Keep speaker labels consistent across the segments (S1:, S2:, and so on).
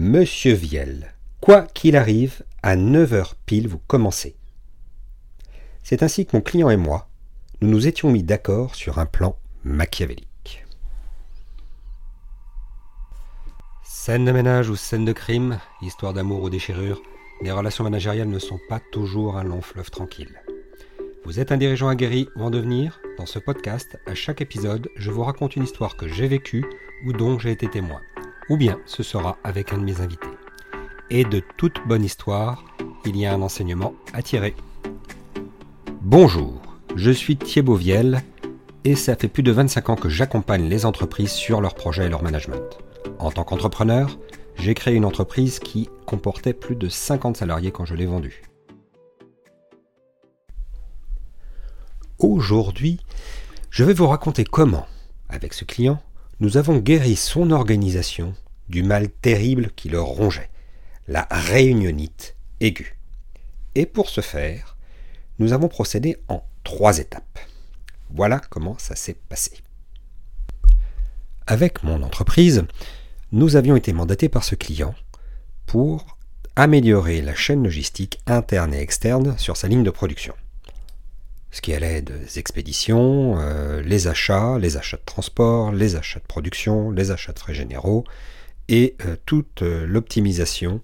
S1: Monsieur Viel, quoi qu'il arrive, à 9h pile vous commencez. C'est ainsi que mon client et moi, nous nous étions mis d'accord sur un plan machiavélique. Scène de ménage ou scène de crime, histoire d'amour ou déchirure, les relations managériales ne sont pas toujours un long fleuve tranquille. Vous êtes un dirigeant aguerri ou en devenir? Dans ce podcast, à chaque épisode, je vous raconte une histoire que j'ai vécue ou dont j'ai été témoin. Ou bien ce sera avec un de mes invités. Et de toute bonne histoire, il y a un enseignement à tirer. Bonjour, je suis Thierry Viel et ça fait plus de 25 ans que j'accompagne les entreprises sur leurs projets et leur management. En tant qu'entrepreneur, j'ai créé une entreprise qui comportait plus de 50 salariés quand je l'ai vendue. Aujourd'hui, je vais vous raconter comment, avec ce client, nous avons guéri son organisation du mal terrible qui le rongeait, la réunionite aiguë. Et pour ce faire, nous avons procédé en trois étapes. Voilà comment ça s'est passé. Avec mon entreprise, nous avions été mandatés par ce client pour améliorer la chaîne logistique interne et externe sur sa ligne de production ce qui allait des expéditions, euh, les achats, les achats de transport, les achats de production, les achats de frais généraux et euh, toute euh, l'optimisation,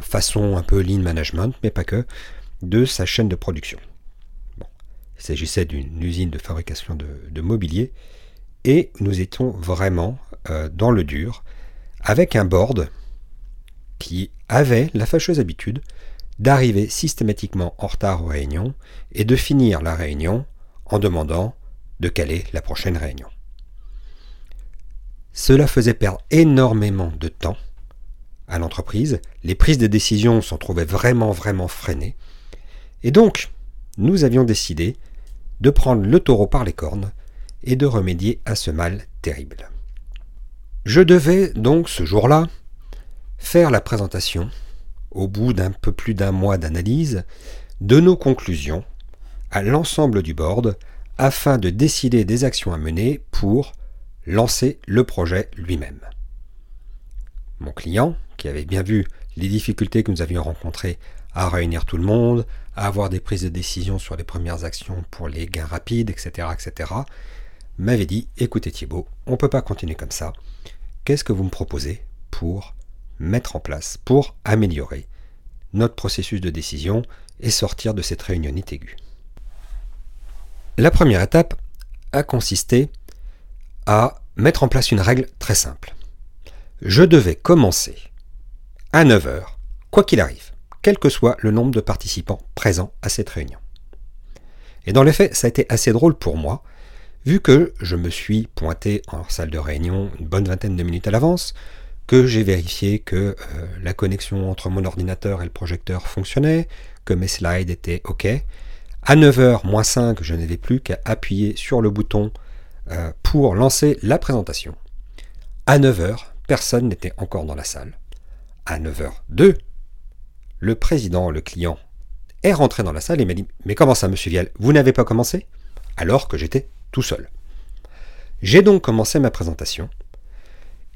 S1: façon un peu lean management, mais pas que, de sa chaîne de production. Il s'agissait d'une usine de fabrication de, mobilier et nous étions vraiment dans le dur avec un board qui avait la fâcheuse habitude d'arriver systématiquement en retard aux réunions et de finir la réunion en demandant de caler la prochaine réunion. Cela faisait perdre énormément de temps à l'entreprise, les prises de décision s'en trouvaient vraiment vraiment freinées, et donc nous avions décidé de prendre le taureau par les cornes et de remédier à ce mal terrible. Je devais donc ce jour-là faire la présentation au bout d'un peu plus d'un mois d'analyse, de nos conclusions à l'ensemble du board afin de décider des actions à mener pour lancer le projet lui-même. Mon client, qui avait bien vu les difficultés que nous avions rencontrées à réunir tout le monde, à avoir des prises de décision sur les premières actions pour les gains rapides, etc., etc., m'avait dit, écoutez Thibault, on ne peut pas continuer comme ça. Qu'est-ce que vous me proposez pour mettre en place pour améliorer notre processus de décision et sortir de cette réunionnite aiguë. La première étape a consisté à mettre en place une règle très simple. Je devais commencer à 9h, quoi qu'il arrive, quel que soit le nombre de participants présents à cette réunion. Et dans les faits, ça a été assez drôle pour moi, vu que je me suis pointé en salle de réunion une bonne vingtaine de minutes à l'avance, que j'ai vérifié que euh, la connexion entre mon ordinateur et le projecteur fonctionnait, que mes slides étaient OK. À 9h moins 5, je n'avais plus qu'à appuyer sur le bouton euh, pour lancer la présentation. À 9h, personne n'était encore dans la salle. À 9h02, le président, le client, est rentré dans la salle et m'a dit Mais comment ça, monsieur Vial? Vous n'avez pas commencé Alors que j'étais tout seul. J'ai donc commencé ma présentation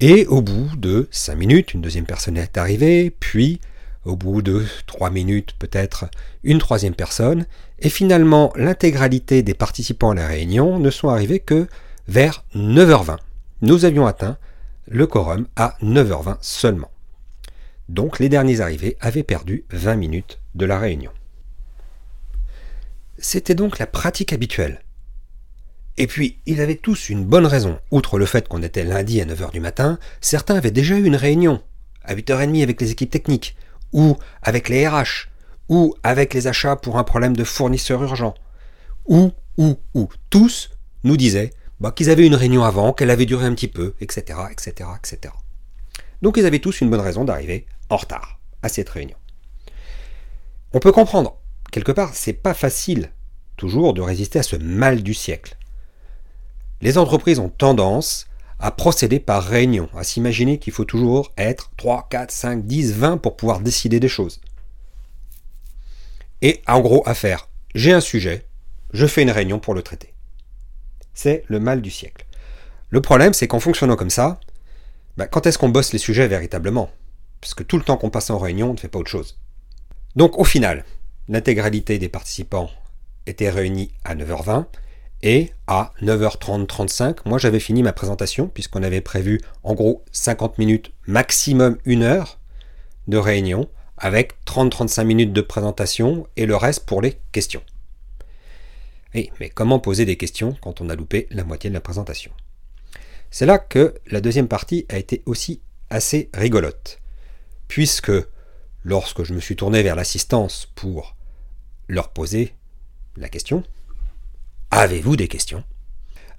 S1: et au bout de cinq minutes, une deuxième personne est arrivée, puis au bout de trois minutes peut-être une troisième personne, et finalement l'intégralité des participants à la réunion ne sont arrivés que vers 9h20. Nous avions atteint le quorum à 9h20 seulement. Donc les derniers arrivés avaient perdu 20 minutes de la réunion. C'était donc la pratique habituelle et puis, ils avaient tous une bonne raison. Outre le fait qu'on était lundi à 9h du matin, certains avaient déjà eu une réunion à 8h30 avec les équipes techniques, ou avec les RH, ou avec les achats pour un problème de fournisseur urgent. Ou, ou, ou, tous nous disaient bah, qu'ils avaient une réunion avant, qu'elle avait duré un petit peu, etc., etc., etc. Donc ils avaient tous une bonne raison d'arriver en retard à cette réunion. On peut comprendre, quelque part, c'est pas facile toujours de résister à ce mal du siècle les entreprises ont tendance à procéder par réunion, à s'imaginer qu'il faut toujours être 3, 4, 5, 10, 20 pour pouvoir décider des choses. Et en gros, à faire, j'ai un sujet, je fais une réunion pour le traiter. C'est le mal du siècle. Le problème, c'est qu'en fonctionnant comme ça, bah, quand est-ce qu'on bosse les sujets véritablement? Parce que tout le temps qu'on passe en réunion, on ne fait pas autre chose. Donc au final, l'intégralité des participants était réunie à 9h20 et à 9h30-35, moi j'avais fini ma présentation puisqu'on avait prévu en gros 50 minutes, maximum une heure de réunion avec 30-35 minutes de présentation et le reste pour les questions. Oui, mais comment poser des questions quand on a loupé la moitié de la présentation? C'est là que la deuxième partie a été aussi assez rigolote, puisque lorsque je me suis tourné vers l'assistance pour leur poser la question, Avez-vous des questions?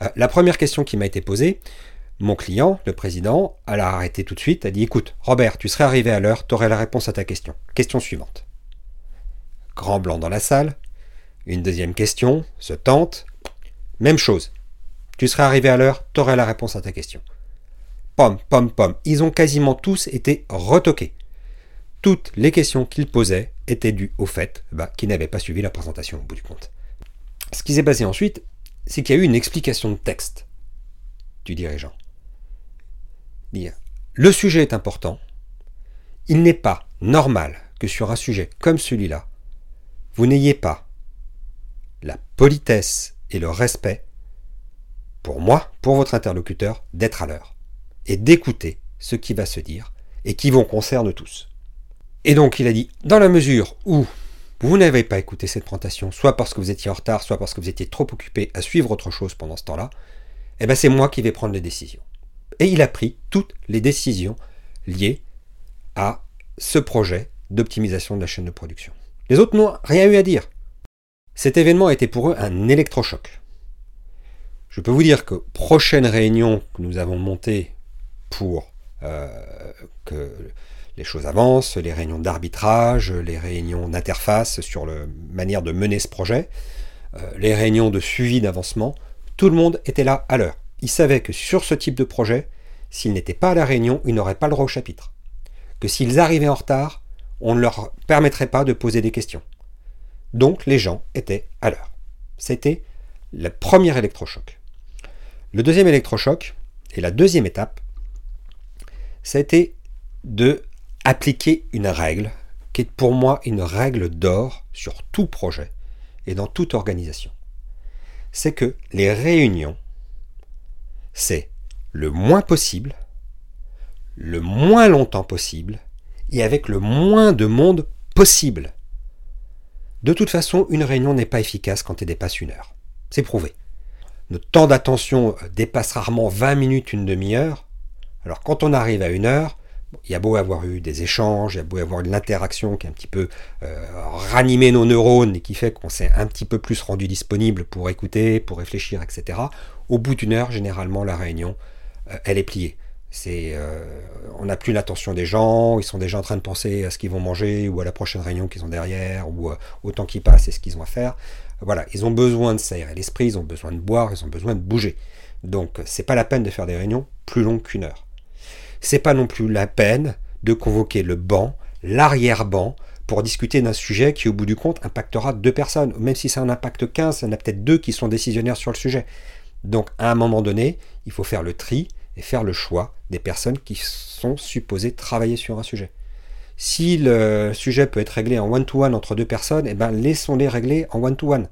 S1: Euh, La première question qui m'a été posée, mon client, le président, elle a arrêté tout de suite, a dit Écoute, Robert, tu serais arrivé à l'heure, tu aurais la réponse à ta question. Question suivante. Grand blanc dans la salle. Une deuxième question, se tente. Même chose. Tu serais arrivé à l'heure, tu aurais la réponse à ta question. Pomme, pomme, pomme. Ils ont quasiment tous été retoqués. Toutes les questions qu'ils posaient étaient dues au fait bah, qu'ils n'avaient pas suivi la présentation au bout du compte. Ce qui s'est passé ensuite, c'est qu'il y a eu une explication de texte du dirigeant le sujet est important, il n'est pas normal que sur un sujet comme celui-là, vous n'ayez pas la politesse et le respect pour moi, pour votre interlocuteur, d'être à l'heure et d'écouter ce qui va se dire et qui vous concerne tous. Et donc il a dit, dans la mesure où vous n'avez pas écouté cette présentation, soit parce que vous étiez en retard, soit parce que vous étiez trop occupé à suivre autre chose pendant ce temps-là, eh ben c'est moi qui vais prendre les décisions et il a pris toutes les décisions liées à ce projet d'optimisation de la chaîne de production. Les autres n'ont rien eu à dire. Cet événement a été pour eux un électrochoc. Je peux vous dire que prochaine réunion que nous avons montée pour euh, que les choses avancent, les réunions d'arbitrage, les réunions d'interface sur la manière de mener ce projet, euh, les réunions de suivi d'avancement, tout le monde était là à l'heure ils savaient que sur ce type de projet, s'ils n'étaient pas à la réunion, ils n'auraient pas le droit au chapitre. Que s'ils arrivaient en retard, on ne leur permettrait pas de poser des questions. Donc les gens étaient à l'heure. C'était le premier électrochoc. Le deuxième électrochoc, et la deuxième étape, été de appliquer une règle qui est pour moi une règle d'or sur tout projet et dans toute organisation. C'est que les réunions c'est le moins possible, le moins longtemps possible, et avec le moins de monde possible. De toute façon, une réunion n'est pas efficace quand elle dépasse une heure. C'est prouvé. Notre temps d'attention dépasse rarement 20 minutes, une demi-heure. Alors quand on arrive à une heure, il y a beau avoir eu des échanges, il y a beau avoir une interaction qui a un petit peu euh, ranimé nos neurones et qui fait qu'on s'est un petit peu plus rendu disponible pour écouter, pour réfléchir, etc. Au bout d'une heure, généralement, la réunion, euh, elle est pliée. Euh, on n'a plus l'attention des gens, ils sont déjà en train de penser à ce qu'ils vont manger ou à la prochaine réunion qu'ils ont derrière ou au temps qui passe et ce qu'ils ont à faire. Voilà, ils ont besoin de s'aérer l'esprit, ils ont besoin de boire, ils ont besoin de bouger. Donc, c'est pas la peine de faire des réunions plus longues qu'une heure c'est pas non plus la peine de convoquer le banc, l'arrière-banc, pour discuter d'un sujet qui, au bout du compte, impactera deux personnes. Même si ça en impacte 15, il y en a peut-être deux qui sont décisionnaires sur le sujet. Donc, à un moment donné, il faut faire le tri et faire le choix des personnes qui sont supposées travailler sur un sujet. Si le sujet peut être réglé en one-to-one entre deux personnes, eh ben, laissons-les régler en one-to-one.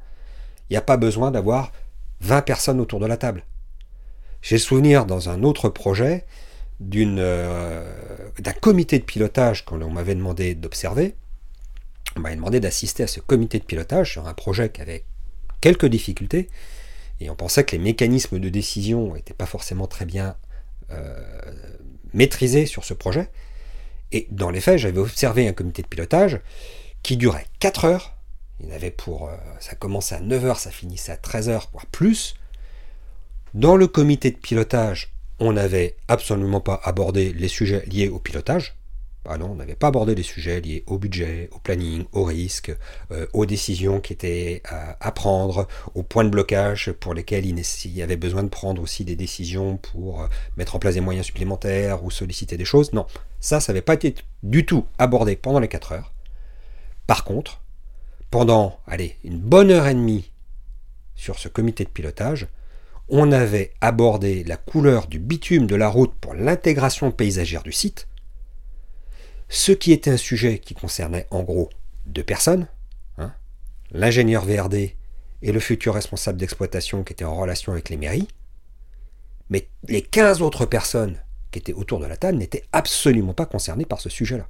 S1: Il n'y a pas besoin d'avoir 20 personnes autour de la table. J'ai souvenir dans un autre projet, euh, d'un comité de pilotage qu'on m'avait demandé d'observer. On m'avait demandé d'assister à ce comité de pilotage sur un projet qui avait quelques difficultés, et on pensait que les mécanismes de décision n'étaient pas forcément très bien euh, maîtrisés sur ce projet. Et dans les faits, j'avais observé un comité de pilotage qui durait 4 heures. Il avait pour. Euh, ça commençait à 9 heures, ça finissait à 13 heures, voire plus. Dans le comité de pilotage, on n'avait absolument pas abordé les sujets liés au pilotage. Ah non, on n'avait pas abordé les sujets liés au budget, au planning, au risque, euh, aux décisions qui étaient à, prendre, aux points de blocage pour lesquels il, y avait besoin de prendre aussi des décisions pour euh, mettre en place des moyens supplémentaires ou solliciter des choses. Non, ça, ça n'avait pas été du tout abordé pendant les 4 heures. Par contre, pendant, allez, une bonne heure et demie sur ce comité de pilotage, on avait abordé la couleur du bitume de la route pour l'intégration paysagère du site, ce qui était un sujet qui concernait en gros deux personnes, hein, l'ingénieur VRD et le futur responsable d'exploitation qui était en relation avec les mairies, mais les 15 autres personnes qui étaient autour de la table n'étaient absolument pas concernées par ce sujet-là.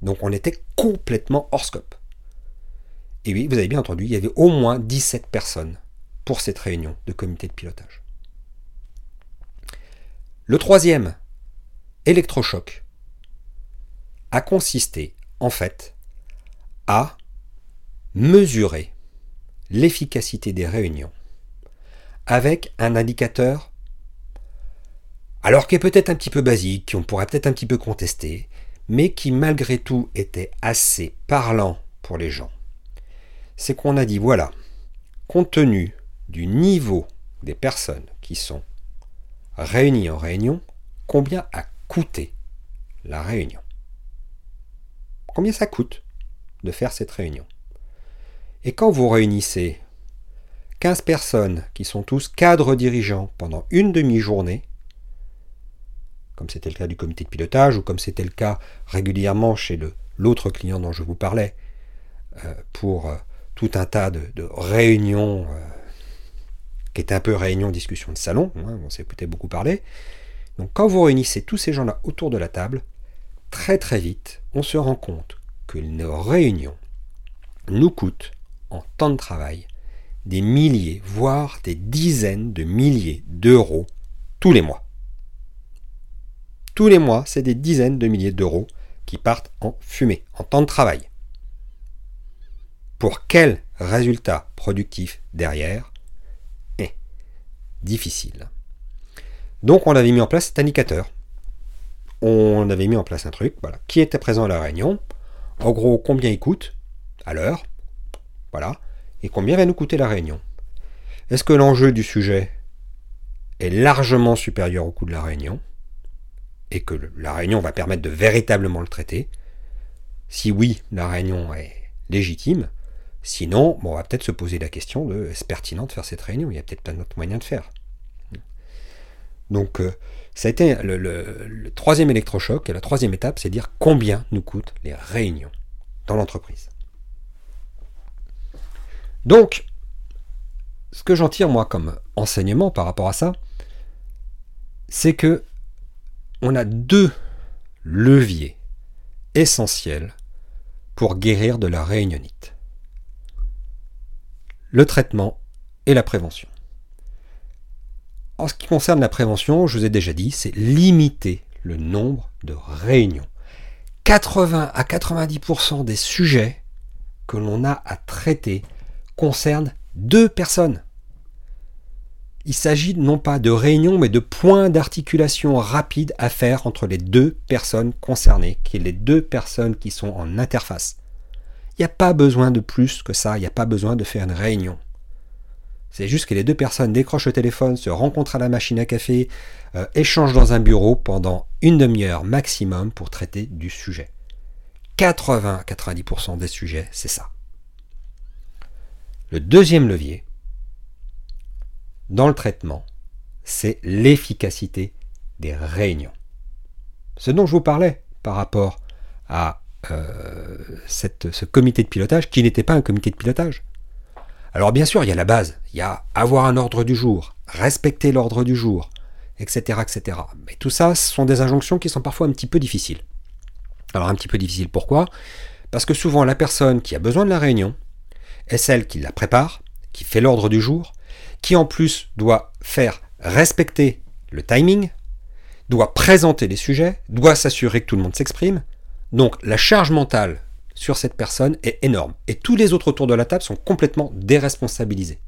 S1: Donc on était complètement hors scope. Et oui, vous avez bien entendu, il y avait au moins 17 personnes pour cette réunion de comité de pilotage. Le troisième, électrochoc, a consisté en fait à mesurer l'efficacité des réunions avec un indicateur, alors qui est peut-être un petit peu basique, qu'on pourrait peut-être un petit peu contester, mais qui malgré tout était assez parlant pour les gens. C'est qu'on a dit, voilà, compte tenu du niveau des personnes qui sont réunies en réunion, combien a coûté la réunion? Combien ça coûte de faire cette réunion? Et quand vous réunissez 15 personnes qui sont tous cadres dirigeants pendant une demi-journée, comme c'était le cas du comité de pilotage ou comme c'était le cas régulièrement chez l'autre client dont je vous parlais, euh, pour euh, tout un tas de, réunions euh, un peu réunions, discussions de salon, hein, on s'est peut-être beaucoup parlé. Donc quand vous réunissez tous ces gens-là autour de la table, très très vite, on se rend compte que nos réunions nous coûtent en temps de travail des milliers, voire des dizaines de milliers d'euros tous les mois. Tous les mois, c'est des dizaines de milliers d'euros qui partent en fumée, en temps de travail. Pour quel résultat productif derrière difficile. Donc on avait mis en place cet indicateur. On avait mis en place un truc, voilà, qui était présent à la réunion? En gros, combien il coûte à l'heure, voilà, et combien va nous coûter la réunion? Est-ce que l'enjeu du sujet est largement supérieur au coût de la réunion? Et que la réunion va permettre de véritablement le traiter? Si oui, la réunion est légitime. Sinon, on va peut-être se poser la question de est-ce pertinent de faire cette réunion? Il y a peut-être pas d'autre moyen de faire. Donc, euh, ça a été le, troisième électrochoc, et la troisième étape, c'est dire combien nous coûtent les réunions dans l'entreprise. Donc, ce que j'en tire moi comme enseignement par rapport à ça, c'est que on a deux leviers essentiels pour guérir de la réunionite. Le traitement et la prévention. En ce qui concerne la prévention, je vous ai déjà dit, c'est limiter le nombre de réunions. 80 à 90% des sujets que l'on a à traiter concernent deux personnes. Il s'agit non pas de réunions, mais de points d'articulation rapides à faire entre les deux personnes concernées, qui est les deux personnes qui sont en interface. Il n'y a pas besoin de plus que ça, il n'y a pas besoin de faire une réunion. C'est juste que les deux personnes décrochent le téléphone, se rencontrent à la machine à café, euh, échangent dans un bureau pendant une demi-heure maximum pour traiter du sujet. 80-90% des sujets, c'est ça. Le deuxième levier, dans le traitement, c'est l'efficacité des réunions. Ce dont je vous parlais par rapport à euh, ce comité de pilotage, qui n'était pas un comité de pilotage. Alors bien sûr, il y a la base, il y a avoir un ordre du jour, respecter l'ordre du jour, etc., etc. Mais tout ça, ce sont des injonctions qui sont parfois un petit peu difficiles. Alors un petit peu difficiles, pourquoi? Parce que souvent la personne qui a besoin de la réunion est celle qui la prépare, qui fait l'ordre du jour, qui en plus doit faire respecter le timing, doit présenter les sujets, doit s'assurer que tout le monde s'exprime. Donc la charge mentale sur cette personne est énorme. Et tous les autres autour de la table sont complètement déresponsabilisés.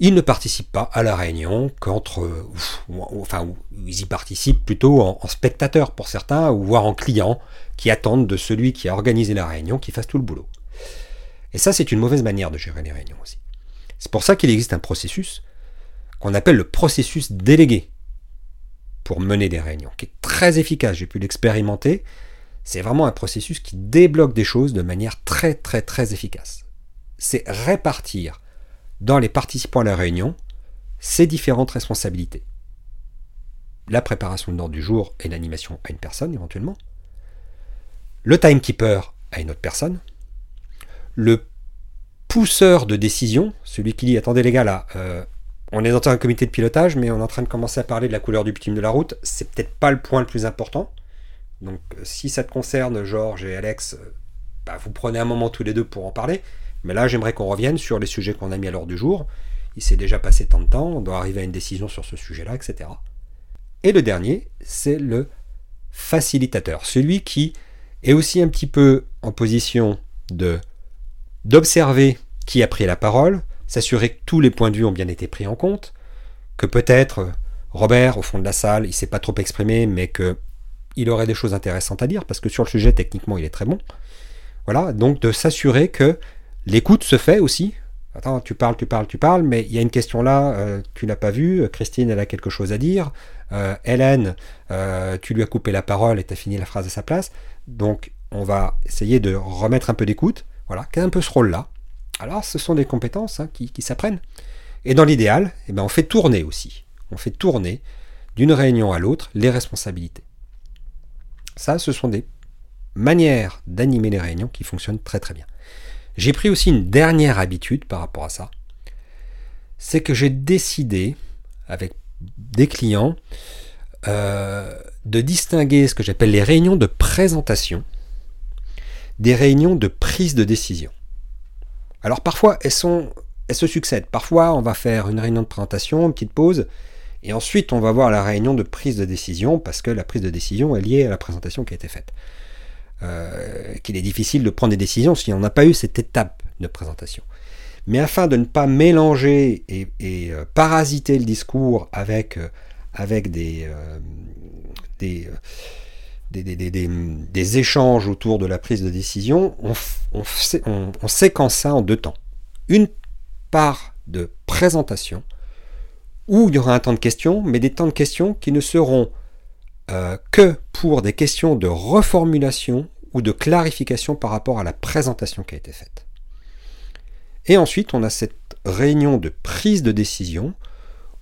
S1: Ils ne participent pas à la réunion qu'entre... Enfin, ils y participent plutôt en, en spectateurs pour certains, ou voire en clients, qui attendent de celui qui a organisé la réunion qu'il fasse tout le boulot. Et ça, c'est une mauvaise manière de gérer les réunions aussi. C'est pour ça qu'il existe un processus qu'on appelle le processus délégué pour mener des réunions, qui est très efficace. J'ai pu l'expérimenter. C'est vraiment un processus qui débloque des choses de manière très très très efficace. C'est répartir dans les participants à la réunion ces différentes responsabilités. La préparation de l'ordre du jour et l'animation à une personne éventuellement. le timekeeper à une autre personne, le pousseur de décision, celui qui dit attendez les gars là, euh, on est dans un comité de pilotage, mais on est en train de commencer à parler de la couleur du bitume de la route, c'est peut-être pas le point le plus important. Donc si ça te concerne, Georges et Alex, euh, bah, vous prenez un moment tous les deux pour en parler. Mais là, j'aimerais qu'on revienne sur les sujets qu'on a mis à l'ordre du jour. Il s'est déjà passé tant de temps, on doit arriver à une décision sur ce sujet-là, etc. Et le dernier, c'est le facilitateur, celui qui est aussi un petit peu en position de d'observer qui a pris la parole, s'assurer que tous les points de vue ont bien été pris en compte, que peut-être Robert, au fond de la salle, il s'est pas trop exprimé, mais que il aurait des choses intéressantes à dire, parce que sur le sujet, techniquement, il est très bon. Voilà, donc de s'assurer que l'écoute se fait aussi. Attends, tu parles, tu parles, tu parles, mais il y a une question là, euh, tu l'as pas vue, Christine, elle a quelque chose à dire, euh, Hélène, euh, tu lui as coupé la parole et tu as fini la phrase à sa place. Donc, on va essayer de remettre un peu d'écoute, voilà, qui a un peu ce rôle-là. Alors, ce sont des compétences hein, qui, s'apprennent. Et dans l'idéal, eh ben, on fait tourner aussi. On fait tourner d'une réunion à l'autre les responsabilités. Ça, ce sont des manière d'animer les réunions qui fonctionne très très bien. J'ai pris aussi une dernière habitude par rapport à ça. C'est que j'ai décidé, avec des clients, euh, de distinguer ce que j'appelle les réunions de présentation des réunions de prise de décision. Alors parfois, elles, elles se succèdent. Parfois, on va faire une réunion de présentation, une petite pause, et ensuite on va voir la réunion de prise de décision, parce que la prise de décision est liée à la présentation qui a été faite. Euh, qu'il est difficile de prendre des décisions si on n'a pas eu cette étape de présentation. Mais afin de ne pas mélanger et, euh, parasiter le discours avec, euh, avec des, des, échanges autour de la prise de décision, on, on séquence ça en deux temps. Une part de présentation, où il y aura un temps de questions, mais des temps de questions qui ne seront euh, que pour des questions de reformulation ou de clarification par rapport à la présentation qui a été faite. Et ensuite, on a cette réunion de prise de décision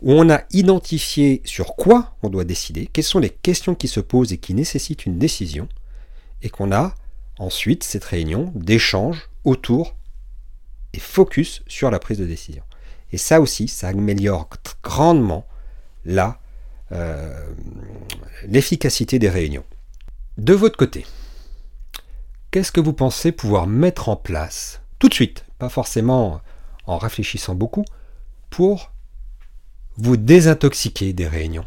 S1: où on a identifié sur quoi on doit décider, quelles sont les questions qui se posent et qui nécessitent une décision, et qu'on a ensuite cette réunion d'échange autour et focus sur la prise de décision. Et ça aussi, ça améliore grandement euh, l'efficacité des réunions. De votre côté, qu'est-ce que vous pensez pouvoir mettre en place tout de suite, pas forcément en réfléchissant beaucoup, pour vous désintoxiquer des réunions?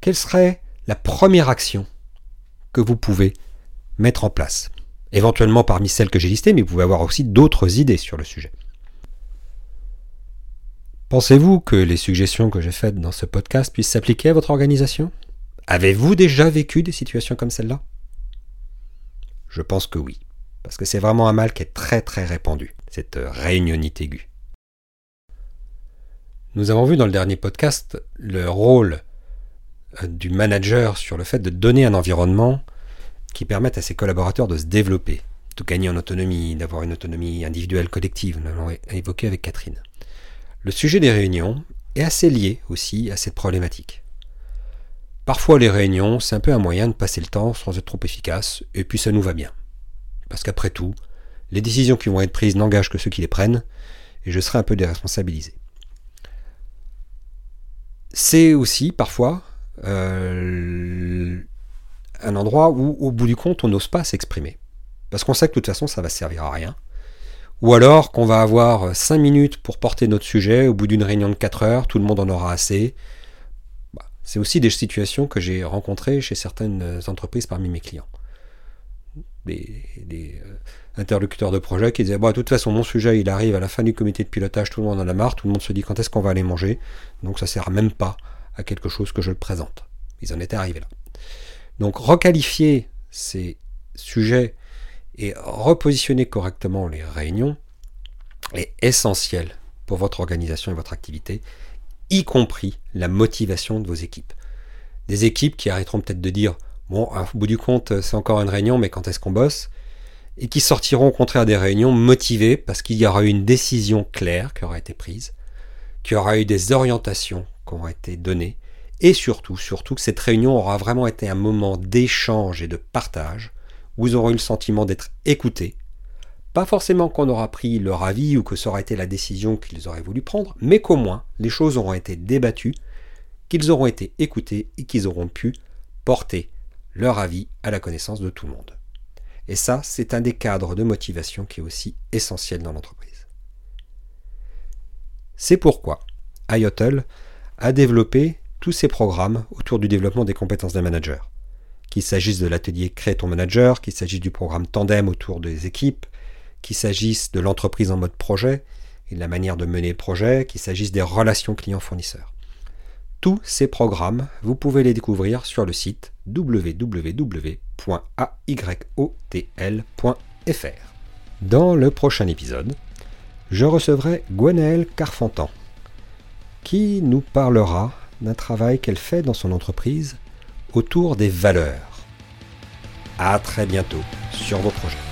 S1: Quelle serait la première action que vous pouvez mettre en place? Éventuellement parmi celles que j'ai listées, mais vous pouvez avoir aussi d'autres idées sur le sujet. Pensez-vous que les suggestions que j'ai faites dans ce podcast puissent s'appliquer à votre organisation? Avez-vous déjà vécu des situations comme celle-là? Je pense que oui, parce que c'est vraiment un mal qui est très très répandu, cette réunionite aiguë. Nous avons vu dans le dernier podcast le rôle euh, du manager sur le fait de donner un environnement qui permette à ses collaborateurs de se développer, de gagner en autonomie, d'avoir une autonomie individuelle collective, nous l'avons évoqué avec Catherine. Le sujet des réunions est assez lié aussi à cette problématique. Parfois les réunions, c'est un peu un moyen de passer le temps sans être trop efficace, et puis ça nous va bien. Parce qu'après tout, les décisions qui vont être prises n'engagent que ceux qui les prennent, et je serai un peu déresponsabilisé. C'est aussi parfois euh, un endroit où, au bout du compte, on n'ose pas s'exprimer. Parce qu'on sait que de toute façon, ça va servir à rien. Ou alors qu'on va avoir 5 minutes pour porter notre sujet, au bout d'une réunion de 4 heures, tout le monde en aura assez. Bah, c'est aussi des situations que j'ai rencontrées chez certaines entreprises parmi mes clients. Des, euh, interlocuteurs de projet qui disaient bon, de toute façon, mon sujet, il arrive à la fin du comité de pilotage, tout le monde en a marre, tout le monde se dit quand est-ce qu'on va aller manger, donc ça sert même pas à quelque chose que je le présente. Ils en étaient arrivés là. Donc requalifier ces sujets et repositionner correctement les réunions est essentiel pour votre organisation et votre activité, y compris la motivation de vos équipes. Des équipes qui arrêteront peut-être de dire Bon, au bout du compte, c'est encore une réunion, mais quand est-ce qu'on bosse? Et qui sortiront au contraire des réunions motivées parce qu'il y aura eu une décision claire qui aura été prise, qu'il y aura eu des orientations qui auront été données, Et surtout, surtout que cette réunion aura vraiment été un moment d'échange et de partage, ils auront eu le sentiment d'être écoutés. Pas forcément qu'on aura pris leur avis ou que ça aura été la décision qu'ils auraient voulu prendre, mais qu'au moins les choses auront été débattues, qu'ils auront été écoutés et qu'ils auront pu porter leur avis à la connaissance de tout le monde. Et ça, c'est un des cadres de motivation qui est aussi essentiel dans l'entreprise. C'est pourquoi IOTL a développé tous ces programmes autour du développement des compétences des managers. Qu'il s'agisse de l'atelier Crée ton manager, qu'il s'agisse du programme Tandem autour des équipes, qu'il s'agisse de l'entreprise en mode projet et de la manière de mener le projet, qu'il s'agisse des relations clients-fournisseurs. Tous ces programmes, vous pouvez les découvrir sur le site www.ayotl.fr. Dans le prochain épisode, je recevrai Gwenaëlle Carfentan, qui nous parlera d'un travail qu'elle fait dans son entreprise autour des valeurs. À très bientôt sur vos projets.